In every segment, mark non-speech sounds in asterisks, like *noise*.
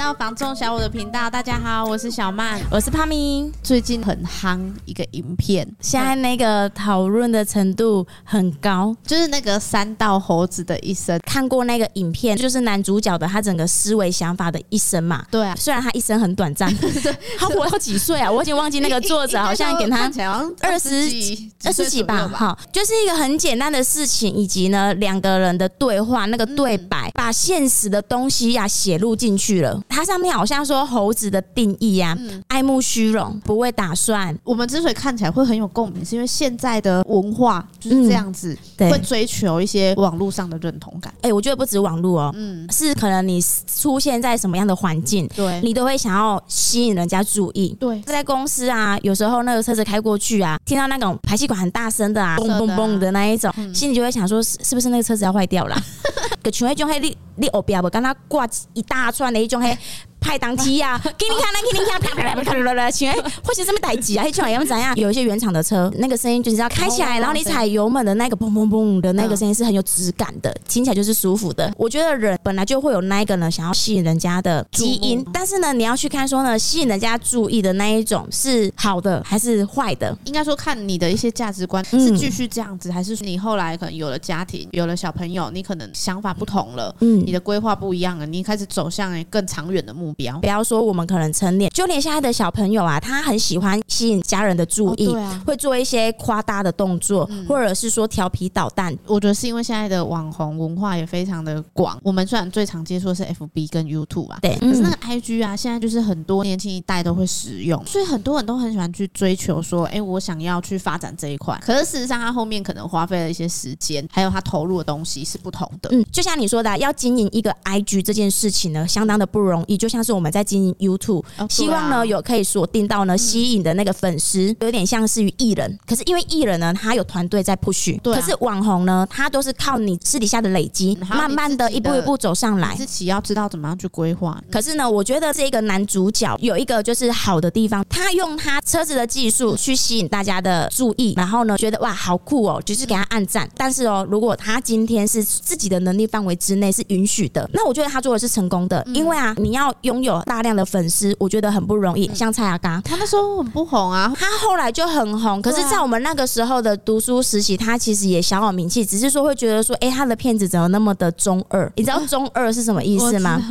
到房仲小五的频道，大家好，我是小曼，我是帕咪。最近很夯一个影片，现在那个讨论的程度很高，就是那个三道猴子的一生。看过那个影片，就是男主角的他整个思维想法的一生嘛。对啊，虽然他一生很短暂，*laughs* 他活到几岁啊？我已经忘记那个作者好像给他二十几、二十几吧。好，就是一个很简单的事情，以及呢两个人的对话，那个对白，把现实的东西呀写入进去了。它上面好像说猴子的定义呀、啊嗯，爱慕虚荣，不会打算。我们之所以看起来会很有共鸣，是因为现在的文化就是这样子，会追求一些网络上的认同感。哎、欸，我觉得不止网络哦，嗯，是可能你出现在什么样的环境，对，你都会想要吸引人家注意。对，在公司啊，有时候那个车子开过去啊，听到那种排气管很大声的啊，嘣嘣嘣的那一种，心里就会想说，是是不是那个车子要坏掉了？可 *laughs* 就像迄种迄你你后壁无敢若挂一大串的迄种迄派档机呀，*laughs* 给你看，给你看，啪啪啪啪啪啪，请问或许这么待机啊？一串要怎样？有一些原厂的车，那个声音就是要开起来，然后你踩油门的那个砰砰砰的那个声音是很有质感的，听起来就是舒服的。我觉得人本来就会有那一个呢，想要吸引人家的基因，但是呢，你要去看说呢，吸引人家注意的那一种是好的还是坏的？应该说看你的一些价值观是继续这样子，还是说你后来可能有了家庭，有了小朋友，你可能想法不同了，嗯。你的规划不一样了，你开始走向更长远的目标。不要说我们可能成年，就连现在的小朋友啊，他很喜欢吸引家人的注意，会做一些夸大的动作，或者是说调皮捣蛋。我觉得是因为现在的网红文化也非常的广。我们虽然最常接触的是 FB 跟 YouTube 啊，对，可是那个 IG 啊，现在就是很多年轻一代都会使用，所以很多人都很喜欢去追求说，哎，我想要去发展这一块。可是事实上，他后面可能花费了一些时间，还有他投入的东西是不同的。嗯，就像你说的，要经营。一个 IG 这件事情呢，相当的不容易，就像是我们在经营 YouTube，希望呢有可以锁定到呢吸引的那个粉丝，有点像是于艺人。可是因为艺人呢，他有团队在 push，可是网红呢，他都是靠你私底下的累积，慢慢的一步一步走上来。自己要知道怎么样去规划。可是呢，我觉得这个男主角有一个就是好的地方，他用他车子的技术去吸引大家的注意，然后呢，觉得哇好酷哦，就是给他按赞。但是哦，如果他今天是自己的能力范围之内是允许。的，那我觉得他做的是成功的，因为啊，你要拥有大量的粉丝，我觉得很不容易。像蔡雅刚，他那时候很不红啊，他后来就很红。可是，在我们那个时候的读书时期，他其实也小有名气，只是说会觉得说，哎，他的片子怎么那么的中二？你知道中二是什么意思吗？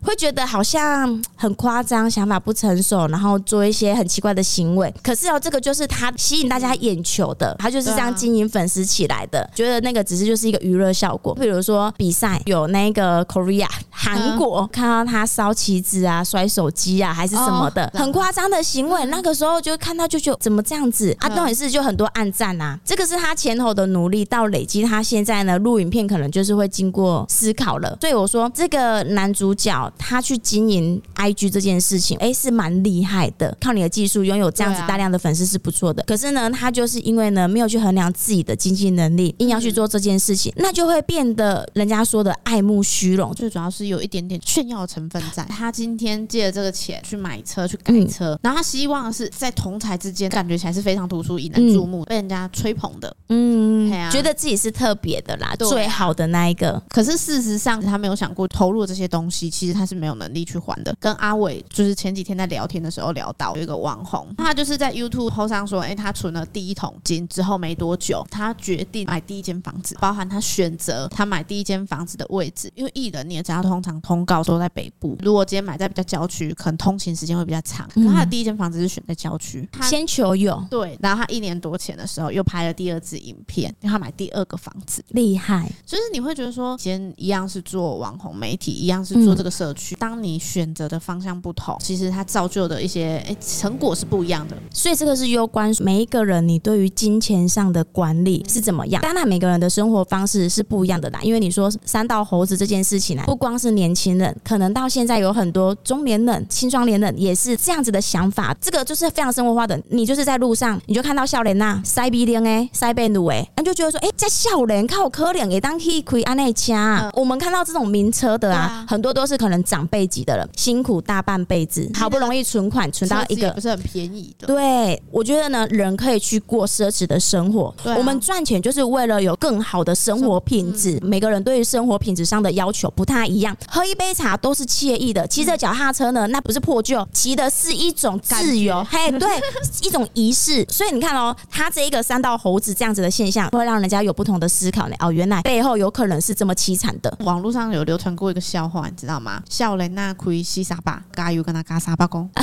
会觉得好像很夸张，想法不成熟，然后做一些很奇怪的行为。可是哦，这个就是他吸引大家眼球的，他就是这样经营粉丝起来的。觉得那个只是就是一个娱乐效果，比如说比赛有那个。呃，Korea 韩国看到他烧旗子啊、摔手机啊，还是什么的，很夸张的行为。那个时候就看到就觉得怎么这样子啊？重点是就很多暗赞啊，这个是他前后的努力到累积，他现在呢录影片可能就是会经过思考了。所以我说这个男主角他去经营 IG 这件事情，哎，是蛮厉害的。靠你的技术拥有这样子大量的粉丝是不错的。可是呢，他就是因为呢没有去衡量自己的经济能力，硬要去做这件事情，那就会变得人家说的爱慕虚。虚荣最主要是有一点点炫耀的成分在。他今天借了这个钱去买车去改车，然后他希望是在同才之间感觉起来是非常突出、引人注目、被人家吹捧的。嗯，觉得自己是特别的啦，最好的那一个。可是事实上，他没有想过投入这些东西，其实他是没有能力去还的。跟阿伟就是前几天在聊天的时候聊到，有一个网红，他就是在 YouTube 头上说，哎，他存了第一桶金之后没多久，他决定买第一间房子，包含他选择他买第一间房子的位置，因为。艺人你也知道，通常通告都在北部。如果今天买在比较郊区，可能通勤时间会比较长。可他的第一间房子是选在郊区，先求有对。然后他一年多前的时候又拍了第二支影片，因为他买第二个房子，厉害。就是你会觉得说，今天一样是做网红媒体，一样是做这个社区，当你选择的方向不同，其实它造就的一些哎成果是不一样的。所以这个是攸关每一个人你对于金钱上的管理是怎么样。当然每个人的生活方式是不一样的啦，因为你说三道猴子这件事。情呢，不光是年轻人，可能到现在有很多中年人、青壮年人也是这样子的想法。这个就是非常生活化的。你就是在路上，你就看到笑脸呐，塞鼻梁哎，塞背鲁哎，你就觉得说，哎、欸，在少年靠可怜也当可以开安内掐。我们看到这种名车的啊，很多都是可能长辈级的人，辛苦大半辈子，好不容易存款存到一个不是很便宜的。对，我觉得呢，人可以去过奢侈的生活。我们赚钱就是为了有更好的生活品质。每个人对于生活品质上的要求。不太一样，喝一杯茶都是惬意的。其骑着脚踏车呢，那不是破旧，骑的是一种自由，嘿，*laughs* 对，一种仪式。所以你看哦，他这一个三道猴子这样子的现象，会让人家有不同的思考呢。哦，原来背后有可能是这么凄惨的。网络上有流传过一个笑话，你知道吗？笑人那亏西沙巴，加油跟他嘎沙巴工。*laughs* 你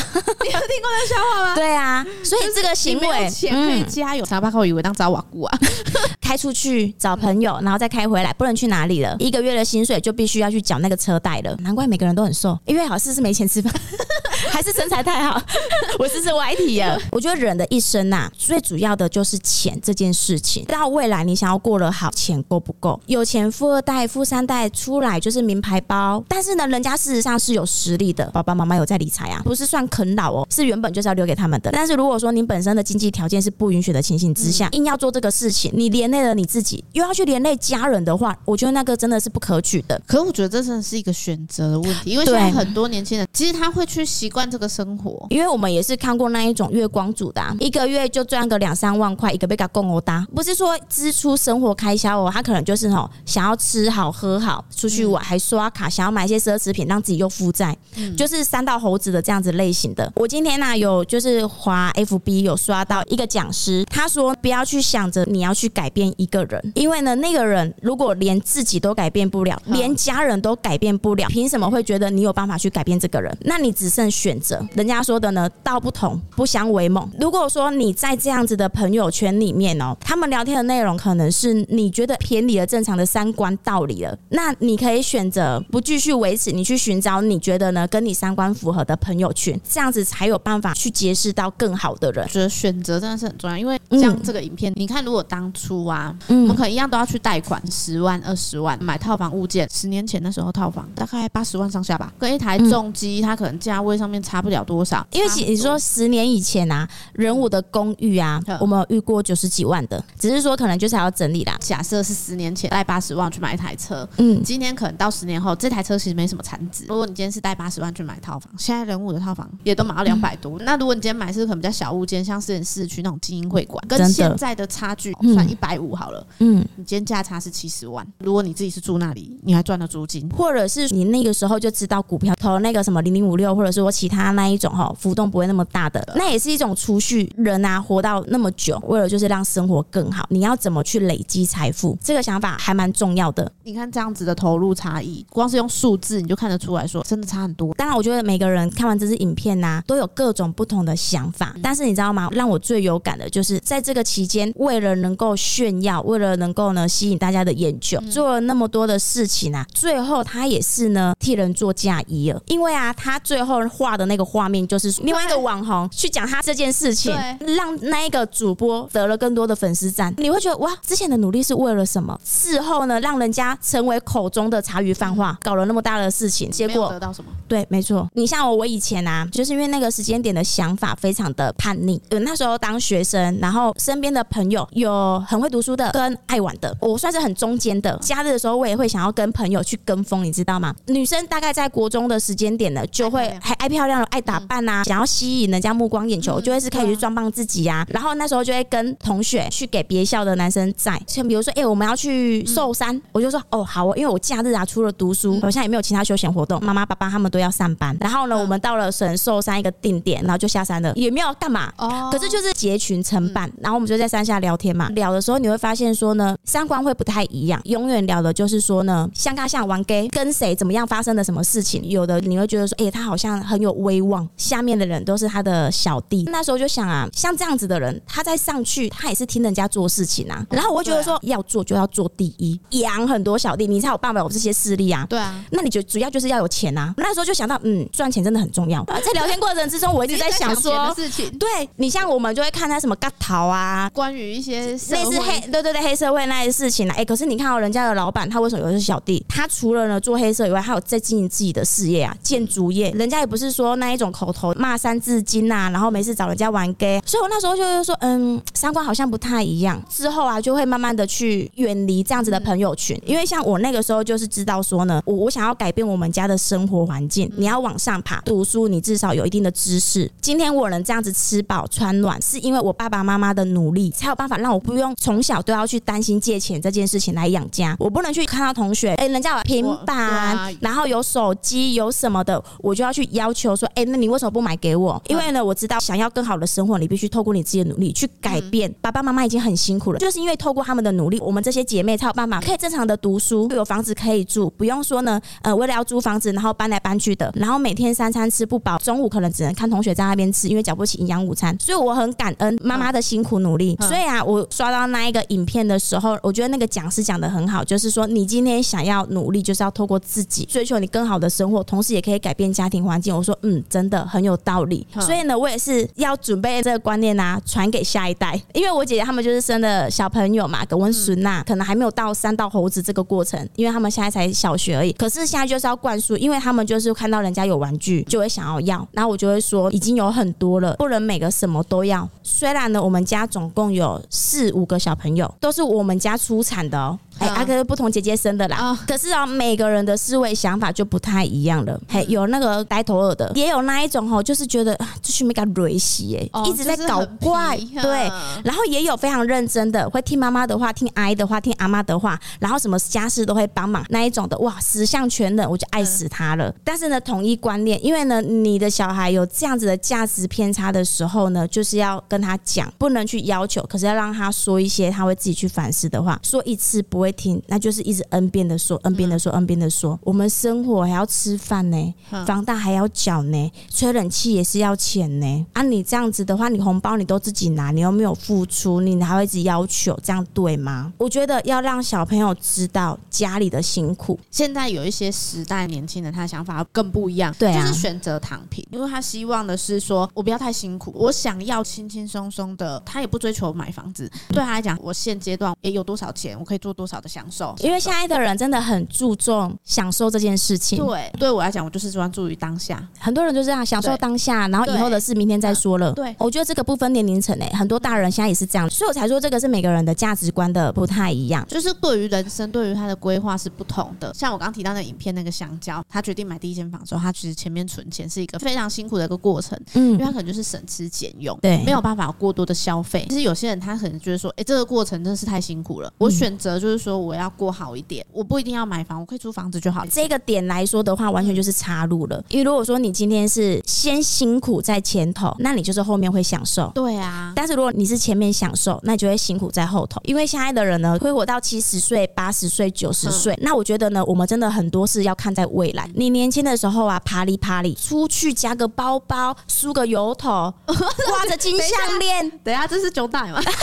有听过那笑话吗？对啊，所以这个行为钱可以加油，沙巴工以为当找瓦固啊，*laughs* 开出去找朋友，然后再开回来，不能去哪里了。一个月的薪水就必须要去缴那个车贷了。难怪每个人都很瘦，因为好是是没钱吃饭，*laughs* 还是身材太好？*laughs* 我是是歪题啊。我觉得人的一生呐、啊，最主要的就是钱这件事情。到未来你想要过得好，钱够不够？有钱富二代、富三代出来就是名牌包，但是呢，人家事实上是有实力的，爸爸妈妈有在理财啊，不是算啃老哦，是原本就是要留给他们的。但是如果说你本身的经济条件是不允许的情形之下，硬要做这个事情，你连累了你自己，又要去连累家人的话，我觉得那个真的是不可取的。可我觉得这真的是一个选择的问题，因为现在很多年轻人其实他会去习惯这个生活，因为我们也是看过那一种月光族的、啊，一个月就赚个两三万块，一个被他供欧搭，不是说支出生活开销哦，他可能就是吼想要吃好喝好，出去玩还刷卡，想要买一些奢侈品，让自己又负债，就是三道猴子的这样子类型的。我今天呢、啊、有就是滑 FB 有刷到一个讲师，他说不要去想着你要去改变一个人，因为呢那个人如果连自己都改变不了，连家人都改变不了，凭什么会觉得你有办法去改变这个人？那你只剩选择。人家说的呢，道不同不相为谋。如果说你在这样子的朋友圈里面哦，他们聊天的内容可能是你觉得偏离了正常的三观道理了，那你可以选择不继续维持，你去寻找你觉得呢跟你三观符合的朋友圈，这样子才有办法去结识到更好的人。觉得选择真的是很重要，因为像这个影片，嗯、你看如果当初啊，嗯、我们可能一样都要去贷款十万、二十万买套房物件。十年前的时候，套房大概八十万上下吧，跟一台重机，它可能价位上面差不了多少。因为你说十年以前啊，人武的公寓啊，我们有遇过九十几万的，只是说可能就是还要整理啦。假设是十年前贷八十万去买一台车，嗯，今天可能到十年后，这台车其实没什么残值。如果你今天是贷八十万去买套房，现在人武的套房也都买到两百多。那如果你今天买是可能比较小物件，像是市区那种精英会馆，跟现在的差距算一百五好了，嗯，你今天价差是七十万。如果你自己是住那里，你还赚了租金，或者是你那个时候就知道股票投那个什么零零五六，或者是说其他那一种哈，浮动不会那么大的，那也是一种储蓄。人啊，活到那么久，为了就是让生活更好，你要怎么去累积财富？这个想法还蛮重要的。你看这样子的投入差异，光是用数字你就看得出来说，真的差很多。当然，我觉得每个人看完这支影片呐、啊，都有各种不同的想法。但是你知道吗？让我最有感的就是在这个期间，为了能够炫耀，为了能够呢吸引大家的眼球，做了那么多的事情啊，最后他也是呢替人做嫁衣了。因为啊，他最后画的那个画面就是另外一个网红去讲他这件事情，让那一个主播得了更多的粉丝赞。你会觉得哇，之前的努力是为了什么？事后呢，让人家成为口中的茶余饭话，搞了那么大的事情，结果得到什么？对，没错。你像我，我以前啊，就是因为那个时间点的想法非常的叛逆。呃，那时候当学生，然后身边的朋友有很会读书的，跟爱玩的，我算是很中间的。假日的时候，我也会想要跟朋友去跟风，你知道吗？女生大概在国中的时间点呢，就会还爱漂亮、爱打扮啊，想要吸引人家目光眼球，就会是开始去装扮自己呀。然后那时候就会跟同学去给别校的男生在，像比如说，哎，我们要去寿山，我就说，哦，好，因为我假日啊，除了读书，好像也没有其他休闲活动，妈妈、爸爸他们都要上班。然后呢，我们到了神寿山一个定点，然后就下山了，也没有干嘛。哦。可是就是结群成伴，然后我们就在山下聊天嘛。聊的时候你会发现说呢，三观会不太一样，永远聊的就是说呢，像他像玩 gay，跟谁怎么样发生了什么事情。有的你会觉得说，哎，他好像很有威望，下面的人都是他的小弟。那时候就想啊，像这样子的人，他在上去，他也是听人家做事情啊。然后我会觉得说，要做就要做第一，养很多小弟，你才有办法有这些势力啊。对啊，那你就主要就是要有钱啊。那时候就想到，嗯，赚钱真的很重要。*laughs* 在聊天过程之中，我一直在想说，事情，对你像我们就会看他什么嘎桃啊，关于一些类似黑，对对对，黑社会那些事情啊。哎，可是你看到，人家的老板他为什么有的是小弟？他除了呢做黑社以外，还有在经营自己的事业啊，建筑业。人家也不是说那一种口头骂三字经啊，然后没事找人家玩 gay。所以我那时候就是说，嗯，三观好像不太一样。之后啊，就会慢慢的去远离这样子的朋友群，因为像我那个时候就是知道说呢，我我想要改变我们家的生活环境，你要往上爬，读书你至少有一定的知知识。今天我能这样子吃饱穿暖，是因为我爸爸妈妈的努力，才有办法让我不用从小都要去担心借钱这件事情来养家。我不能去看到同学，哎、欸，人家有平板，啊、然后有手机，有什么的，我就要去要求说，哎、欸，那你为什么不买给我？因为呢，我知道想要更好的生活，你必须透过你自己的努力去改变。爸爸妈妈已经很辛苦了，就是因为透过他们的努力，我们这些姐妹才有办法可以正常的读书，有房子可以住，不用说呢，呃，为了要租房子，然后搬来搬去的，然后每天三餐吃不饱，中午可能只能看同学在那边吃，因为缴不起营养午餐。所以我很感恩妈妈的辛苦努力。所以啊，我刷到那一个影片的时候，我觉得那个讲师讲的很好，就是说你今天想要努力，就是要透过自己追求你更好的生活，同时也可以改变家庭环境。我说，嗯，真的很有道理。所以呢，我也是要准备这个观念啊，传给下一代，因为我姐姐他们就是生的小朋友嘛，跟温孙呐，可能还没有到三道猴子这个过程，因为他们现在才小学而已。可是现在就是要灌输，因为他们就是看到人家有玩具，就会想要要，然后我就会说，已经有很多了，不能每个什么都要。虽然呢，我们家总共有四五个小朋友，都是我们家出产的哦。哎，阿哥不同姐姐生的啦，可是啊，每个人的思维想法就不太一样了。嘿，有那个呆头鹅的，也有那一种哦，就是觉得就是没敢瑞西哎，一直在搞怪，对。然后也有非常认真的，会听妈妈的话，听阿姨的话，听阿妈的话，然后什么家事都会帮忙那一种的，哇，十项全能，我就爱死他了。但是呢，统一观念，因为呢，你的小孩有这样子的价值偏差的时候呢，就是要跟他讲，不能去要求，可是要让他说一些他会自己去反思的话，说一次不会。会听，那就是一直 N 遍的说，N 遍的说，N 遍的说。我们生活还要吃饭呢，房贷还要缴呢，吹冷气也是要钱呢。啊，你这样子的话，你红包你都自己拿，你又没有付出，你还会一直要求，这样对吗？我觉得要让小朋友知道家里的辛苦。现在有一些时代年轻人，他的想法更不一样，对啊，就是选择躺平，因为他希望的是说我不要太辛苦，我想要轻轻松松的，他也不追求买房子。对他来讲，我现阶段也有多少钱，我可以做多少。的享受，因为现在的人真的很注重享受这件事情。对，对我来讲，我就是专注于当下。很多人就这样享受当下，然后以后的事明天再说了。对，我觉得这个不分年龄层诶，很多大人现在也是这样，所以我才说这个是每个人的价值观的不太一样，就是对于人生，对于他的规划是不同的。像我刚刚提到那影片，那个香蕉，他决定买第一间房之后，他其实前面存钱是一个非常辛苦的一个过程，嗯，因为他可能就是省吃俭用，对，没有办法过多的消费。其实有些人他可能觉得说，哎，这个过程真的是太辛苦了，我选择就是说我要过好。一点，我不一定要买房，我可以租房子就好。这个点来说的话，完全就是插入了。因为如果说你今天是先辛苦在前头，那你就是后面会享受。对啊，但是如果你是前面享受，那你就会辛苦在后头。因为现在的人呢，会活到七十岁、八十岁、九十岁。那我觉得呢，我们真的很多事要看在未来。你年轻的时候啊，啪里啪里出去夹个包包，梳个油头，*laughs* 挂着金项链。等一下，这是九代吗？*laughs*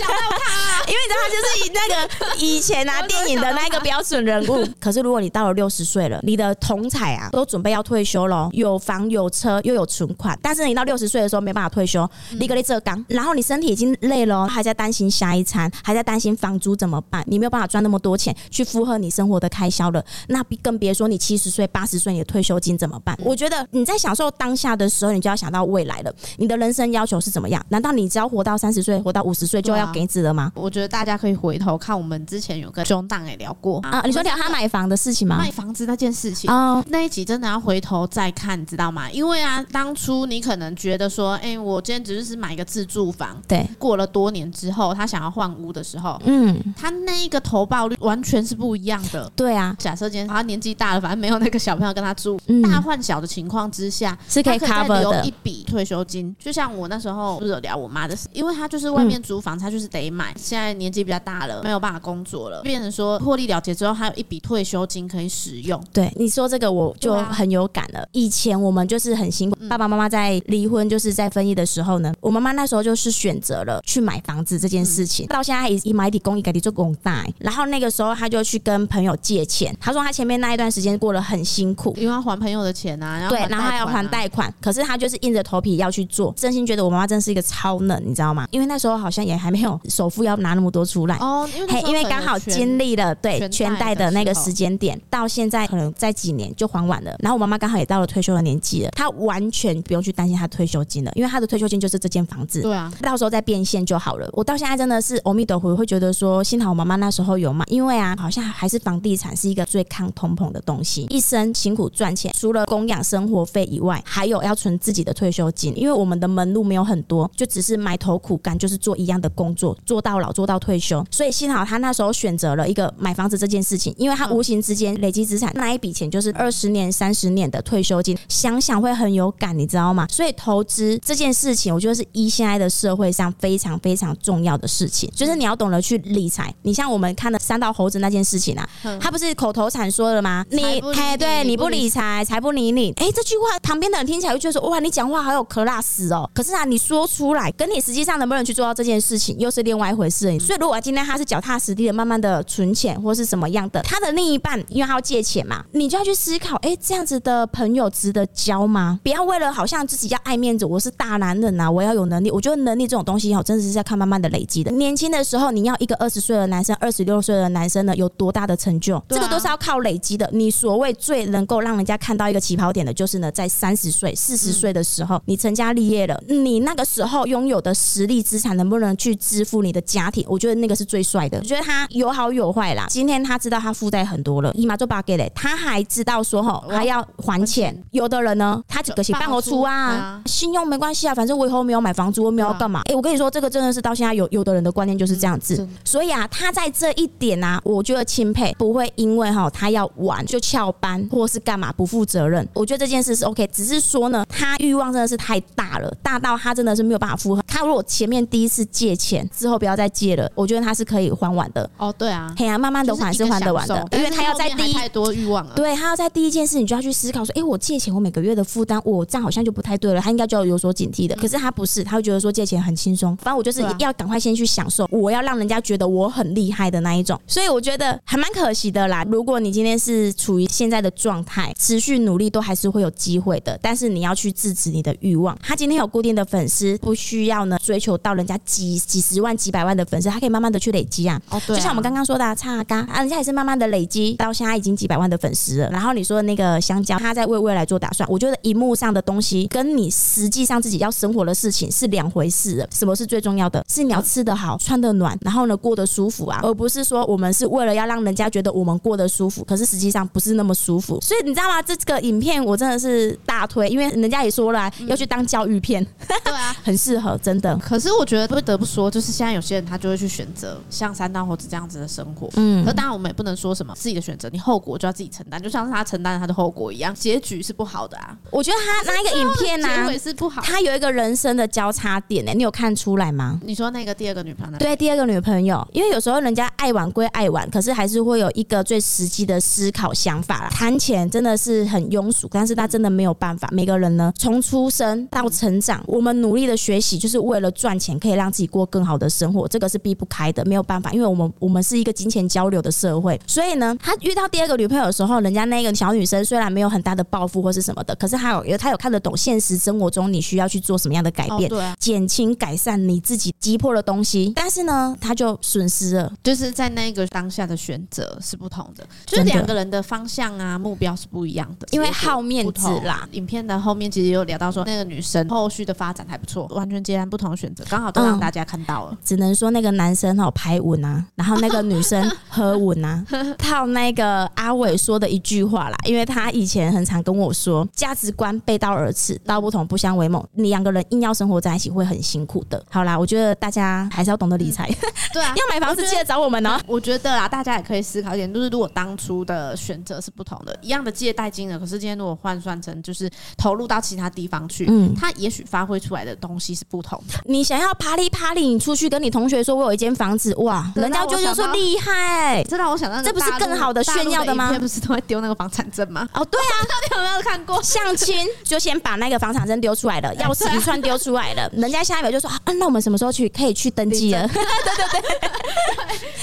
想到他，因为你知道他就是以那个以前啊电影的那个标准人物。*laughs* 可是如果你到了六十岁了，你的同彩啊都准备要退休了，有房有车又有存款，但是你到六十岁的时候没办法退休，你个你这刚，然后你身体已经累了，还在担心下一餐，还在担心房租怎么办？你没有办法赚那么多钱去负荷你生活的开销了，那更别说你七十岁、八十岁你的退休金怎么办？我觉得你在享受当下的时候，你就要想到未来了。你的人生要求是怎么样？难道你只要活到三十岁，活到五十岁就要给子了吗？我觉得大家可以回头看我们之前有个中档也聊过啊，你说聊他买房的事情吗？卖房子那件事情啊，那一集真的要回头再看，知道吗？因为啊，当初你可能觉得说，哎、欸，我今天只是买一个自住房，对，过了多年之后，他想要换屋的时候，嗯，他那一个投报率完全是不一样的。对啊，假设今天他年纪大了，反正没有那个小朋友跟他住，嗯、大换小的情况之下，是可以 cover 留一笔退休金。就像我那时候就是有聊我妈的事，因为他就是外面租房，他就是得买。现在年纪比较大了，没有办法工作了，变成说获利了结之后，还有一笔退休金可以使用。对，你说这个我就很有感了。以前我们就是很辛苦，爸爸妈妈在离婚就是在分离的时候呢，我妈妈那时候就是选择了去买房子这件事情。到现在以以买底公益改底做公贷，然后那个时候他就去跟朋友借钱。他说他前面那一段时间过得很辛苦，因为要还朋友的钱啊，对然后还要还贷款。可是他就是硬着头皮要去做，真心觉得我妈妈真是一个超能，你知道吗？因为那那时候好像也还没有首付要拿那么多出来。哦，因为因为刚好经历了对全贷的那个时间点，到现在可能在几年就还完了。然后我妈妈刚好也到了退休的年纪了，她完全不用去担心她退休金了，因为她的退休金就是这间房子，对啊，到时候再变现就好了。我到现在真的是阿弥陀佛，会觉得说幸好我妈妈那时候有嘛，因为啊，好像还是房地产是一个最抗通膨的东西，一生辛苦赚钱，除了供养生活费以外，还有要存自己的退休金，因为我们的门路没有很多，就只是埋头苦干，就是做一样的工作，做到老，做到退休。所以幸好他那时候选择了一个买房子这件事情，因为他无形之间累积资产，那一笔钱就是二十年、三十年的退休金，想想会很有感，你知道吗？所以投资这件事情，我觉得是一现在的社会上非常非常重要的事情，就是你要懂得去理财。你像我们看的三道猴子那件事情啊，他不是口头禅说了吗？你哎，对，你不理财，财不理你。哎，这句话旁边的人听起来会觉得说，哇，你讲话好有 class 哦。可是啊，你说出来，跟你实际上能不能去做到这件事情，又是另外一回事。所以，如果今天他是脚踏实地的，慢慢的存钱，或是什么样的，他的另一半因为他要借钱嘛，你就要去思考，哎，这样子的朋友值得交吗？不要为了好像自己要爱面子，我是大男人呐，我要有能力。我觉得能力这种东西哦，真的是要看慢慢的累积的。年轻的时候，你要一个二十岁的男生，二十六岁的男生呢，有多大的成就？这个都是要靠累积的。你所谓最能够让人家看到一个起跑点的，就是呢，在三十岁、四十岁的时候，你成家立业了，你那个时候拥有的实力资产，能不能去支付你的家庭？我觉得那个是最帅的。我觉得他有好有坏啦。今天他知道他负债很多了，姨妈就把给嘞，他还知道说吼，还要还钱。有的人呢，他这个是半额出啊，信用没关系啊，反正我以后没有买房租，我没有要干嘛？哎，我跟你说，这个真的是到现在有有的人的观念就是这样子。所以啊，他在这一点啊，我觉得钦佩不会因为哈他要玩就翘班或是干嘛不负责任。我觉得这件事是 OK，只是说呢，他欲望真的是太大了，大到他真的是没有办法负荷。他如果前面第一次借钱之后不要再借了，我觉得他是可以还完的。哦，对啊，嘿啊，慢慢的还是还得完的，因为他要在第一太多欲望了。对，他要在第一件事你就要去思考说，哎，我借钱我每个月的负担，我这样好像就不太对了，他应该就要有所警惕的。可是他不是，他会觉得说借钱很轻松，反正我就是要赶快先去享受，我要让人家觉得我很厉害的那一种。所以我觉得还蛮可惜的啦。如果你今天是处于现在的状态，持续努力都还是会有机会的，但是你要去制止你的欲望。他今天有固定的粉丝，不需要呢追求到人家几几十万、几百万的粉丝，他可以慢慢的去累积啊。哦，对，就像我们刚刚说的，差阿嘎啊，人家也是慢慢的累积到现在已经几百万的粉丝了。然后你说的那个香蕉，他在为未来做打算。我觉得荧幕上的东西跟你实际上自己要生活的事情是两回事。什么是最重要的？是你要吃得好、穿得暖，然后呢过得舒服啊，而不是说我们是为了要让人家觉得我们过得舒服，可是实际上不是那么舒服。所以你知道吗？这个影片我真的是大推，因为人家也说了要去当教育片，*laughs* 对啊，很适合，真的。可是我觉得不得不说，就是现在有些人他就会去选择像三道猴子这样子的生活。嗯，可当然我们也不能说什么自己的选择，你后果就要自己承担，就像是他承担了他的后果一样，结局是不好的啊。我觉得他那一个影片呢，结尾是不好，他有一个人生的交叉点呢，你有看出来吗？你说那个第二个女朋友？对，第二个女朋友，因为有时候人家爱玩归爱玩，可是还是会有一个最实际的思考想法啦。谈钱真的是很庸俗，但是他真的没有办法。每个人呢，从出生到成长，我们努力的学习，就是为了赚钱，可以让自己过更好的生活，这个是避不开的，没有办法，因为我们我们是一个金钱交流的社会。所以呢，他遇到第二个女朋友的时候，人家那个小女生虽然没有很大的抱负或是什么的，可是他有他有看得懂现实生活中你需要去做什么样的改变，减轻改善你自己击破的东西。但是呢，他就损失了，就是在那个当下的选择是不同的，就是两个人的方向啊目标是不一样的，因为好面子啦。影片的后面其实有聊到说，那个女生后续的发展还不错，完全截然不同的选择，刚好都让大家看到了。嗯、只能说那个男生哦拍稳啊，然后那个女生 *laughs* 喝稳啊，套那个阿伟说的一句话啦，因为他以前很常跟我说，价值观背道而驰，道不同不相为谋，你两个人硬要生活在一起会很辛苦的。好啦，我觉得大家还是要懂得理财。嗯、对啊，*laughs* 要买房子记得找我们哦。我觉得啊，大家也可以思考一点，就是如果当初的选择是不同的，一样的借贷金额，可是今天如果换算成就是投入到其他地方去，嗯，他也许发挥出来的东西是不同的。你想要啪里啪里，你出去跟你同学说我有一间房子，哇，人家就就说厉害，这让我想到，这不是更好的炫耀的吗？不是都会丢那个房产证吗？哦，对啊，*laughs* 到底有没有看过相亲就先把那个房产证丢出来了，*laughs* 钥匙一串丢出来了，人家下一秒就说啊，那我们什么时候去可以去登记了？*laughs* 对对对。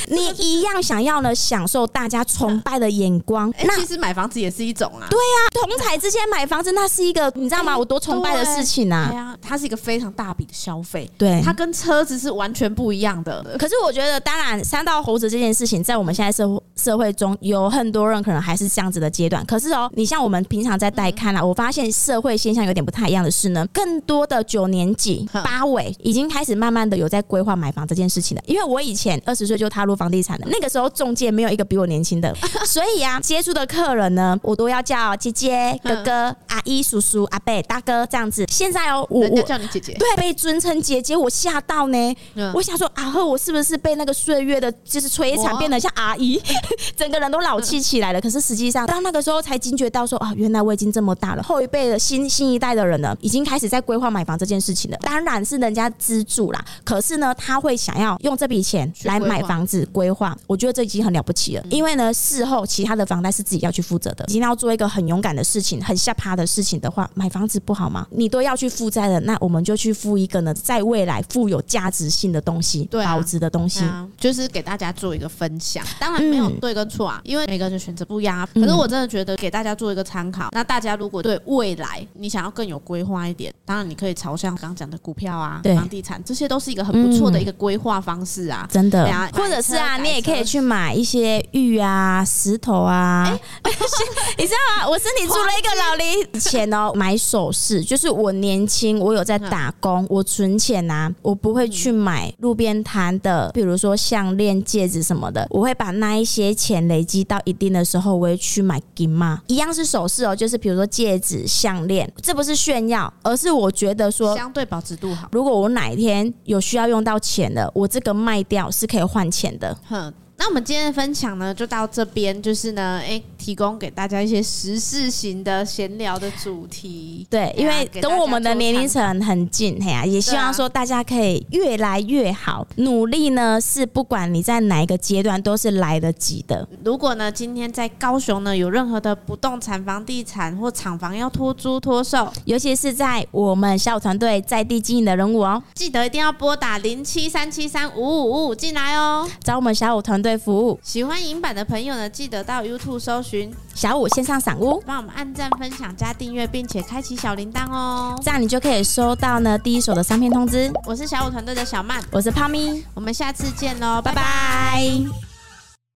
你一样想要呢，享受大家崇拜的眼光。那其实买房子也是一种啊。对啊，同台之间买房子，那是一个你知道吗？我多崇拜的事情啊。对啊，它是一个非常大笔的消费。对，对，它跟车子是完全不一样的。可是我觉得，当然三道猴子这件事情，在我们现在社会社会中有很多人可能还是这样子的阶段。可是哦，你像我们平常在带看啊，我发现社会现象有点不太一样的是呢，更多的九年级八尾已经开始慢慢的有在规划买房这件事情了。因为我以前二十岁就踏入房地产了，那个时候中介没有一个比我年轻的，*laughs* 所以啊，接触的客人呢，我都要叫姐姐、哥哥、阿姨、叔叔、阿伯、大哥这样子。现在哦，我我叫你姐姐，对，被尊称姐姐，我吓到呢。我想说啊呵，我是不是被那个岁月的，就是摧残，变得像阿姨，*laughs* 整个人都老气起来了。可是实际上，到那个时候才惊觉到说啊，原来我已经这么大了。后一辈的新新一代的人呢，已经开始在规划买房这件事情了。当然是人家资助啦，可是呢，他会想要用这笔钱来买房子规划。我觉得这已经很了不起了，因为呢，事后其他的房贷是自己要去负责的。已经要做一个很勇敢的事情，很下趴的事情的话，买房子不好吗？你都要去负债了，那我们就去付一个呢，在未来富有价值性的东西，对、啊，保值的东西、啊，就是给大家做一个分享。当然没有对跟错啊，因为每个人选择不一样。可是我真的觉得给大家做一个参考。那大家如果对未来你想要更有规划一点，当然你可以朝向刚刚讲的股票啊、房地产，这些都是一个很不错的一个规划方式啊，真的。或者是啊，你也可以去买一些玉啊、石头啊。欸、*laughs* 你知道吗？*laughs* 我身体出了一个老林。以前哦，买首饰就是我年轻，我有在打工，我存钱啊，我不会去买路边摊的，比如说项链、戒指什么的。我会把那一些钱累积到一定的时候，我会去买金嘛，一样是首饰哦，就是比如说戒指、项链，这不是炫耀，而是我觉得说相对保值度好。如果我哪一天有需要用到钱的，我这个卖掉是可以换钱的。哼。那我们今天的分享呢，就到这边。就是呢，哎、欸，提供给大家一些时事型的闲聊的主题。对，因为跟我们的年龄层很近，嘿呀，也希望说大家可以越来越好。努力呢，是不管你在哪一个阶段都是来得及的。如果呢，今天在高雄呢，有任何的不动产、房地产或厂房要托租托售，尤其是在我们小武团队在地经营的人物哦，记得一定要拨打零七三七三五五五五进来哦，找我们小五团队。服务喜欢影版的朋友呢，记得到 YouTube 搜寻小五线上赏屋，帮我们按赞、分享、加订阅，并且开启小铃铛哦，这样你就可以收到呢第一手的商品通知。我是小五团队的小曼，我是泡咪，我们下次见喽，拜拜。拜拜。